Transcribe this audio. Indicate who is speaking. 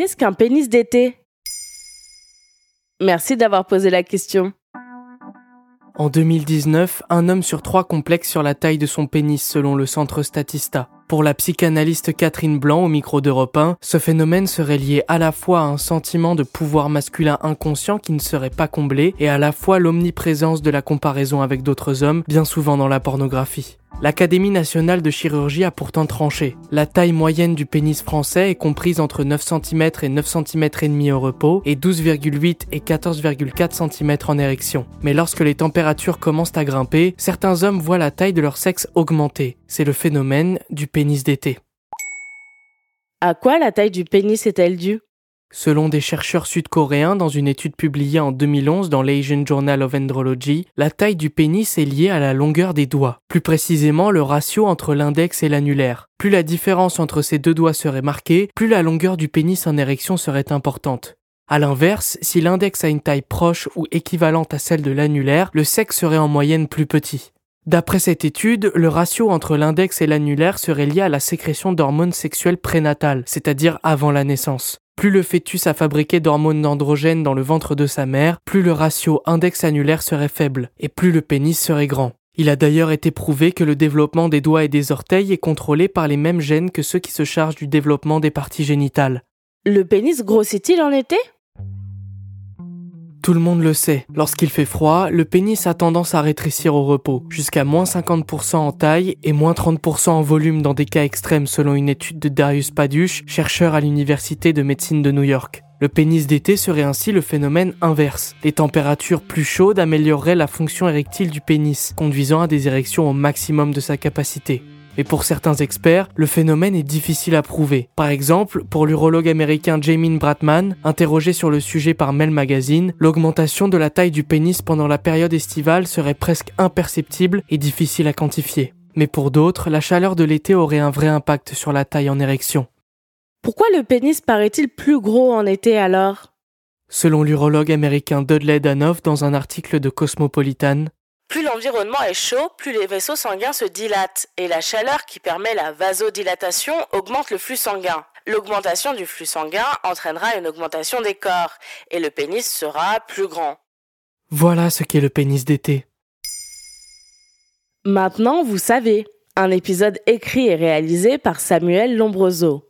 Speaker 1: Qu'est-ce qu'un pénis d'été Merci d'avoir posé la question.
Speaker 2: En 2019, un homme sur trois complexe sur la taille de son pénis selon le centre Statista. Pour la psychanalyste Catherine Blanc au micro d'Europe 1, ce phénomène serait lié à la fois à un sentiment de pouvoir masculin inconscient qui ne serait pas comblé et à la fois l'omniprésence de la comparaison avec d'autres hommes, bien souvent dans la pornographie. L'Académie nationale de chirurgie a pourtant tranché. La taille moyenne du pénis français est comprise entre 9 cm et 9 cm et demi au repos et 12,8 et 14,4 cm en érection. Mais lorsque les températures commencent à grimper, certains hommes voient la taille de leur sexe augmenter. C'est le phénomène du pénis d'été.
Speaker 1: À quoi la taille du pénis est-elle due?
Speaker 2: Selon des chercheurs sud-coréens dans une étude publiée en 2011 dans l'Asian Journal of Andrology, la taille du pénis est liée à la longueur des doigts, plus précisément le ratio entre l'index et l'annulaire. Plus la différence entre ces deux doigts serait marquée, plus la longueur du pénis en érection serait importante. A l'inverse, si l'index a une taille proche ou équivalente à celle de l'annulaire, le sexe serait en moyenne plus petit. D'après cette étude, le ratio entre l'index et l'annulaire serait lié à la sécrétion d'hormones sexuelles prénatales, c'est-à-dire avant la naissance. Plus le fœtus a fabriqué d'hormones androgènes dans le ventre de sa mère, plus le ratio index-annulaire serait faible, et plus le pénis serait grand. Il a d'ailleurs été prouvé que le développement des doigts et des orteils est contrôlé par les mêmes gènes que ceux qui se chargent du développement des parties génitales.
Speaker 1: Le pénis grossit-il en été?
Speaker 2: Tout le monde le sait, lorsqu'il fait froid, le pénis a tendance à rétrécir au repos, jusqu'à moins 50% en taille et moins 30% en volume dans des cas extrêmes selon une étude de Darius Paduch, chercheur à l'Université de médecine de New York. Le pénis d'été serait ainsi le phénomène inverse. Les températures plus chaudes amélioreraient la fonction érectile du pénis, conduisant à des érections au maximum de sa capacité. Mais pour certains experts, le phénomène est difficile à prouver. Par exemple, pour l'urologue américain Jamin Bratman, interrogé sur le sujet par Mel Magazine, l'augmentation de la taille du pénis pendant la période estivale serait presque imperceptible et difficile à quantifier. Mais pour d'autres, la chaleur de l'été aurait un vrai impact sur la taille en érection.
Speaker 1: Pourquoi le pénis paraît-il plus gros en été alors?
Speaker 2: Selon l'urologue américain Dudley Danoff dans un article de Cosmopolitan,
Speaker 1: plus l'environnement est chaud, plus les vaisseaux sanguins se dilatent, et la chaleur qui permet la vasodilatation augmente le flux sanguin. L'augmentation du flux sanguin entraînera une augmentation des corps, et le pénis sera plus grand.
Speaker 2: Voilà ce qu'est le pénis d'été.
Speaker 1: Maintenant, vous savez, un épisode écrit et réalisé par Samuel Lombroso.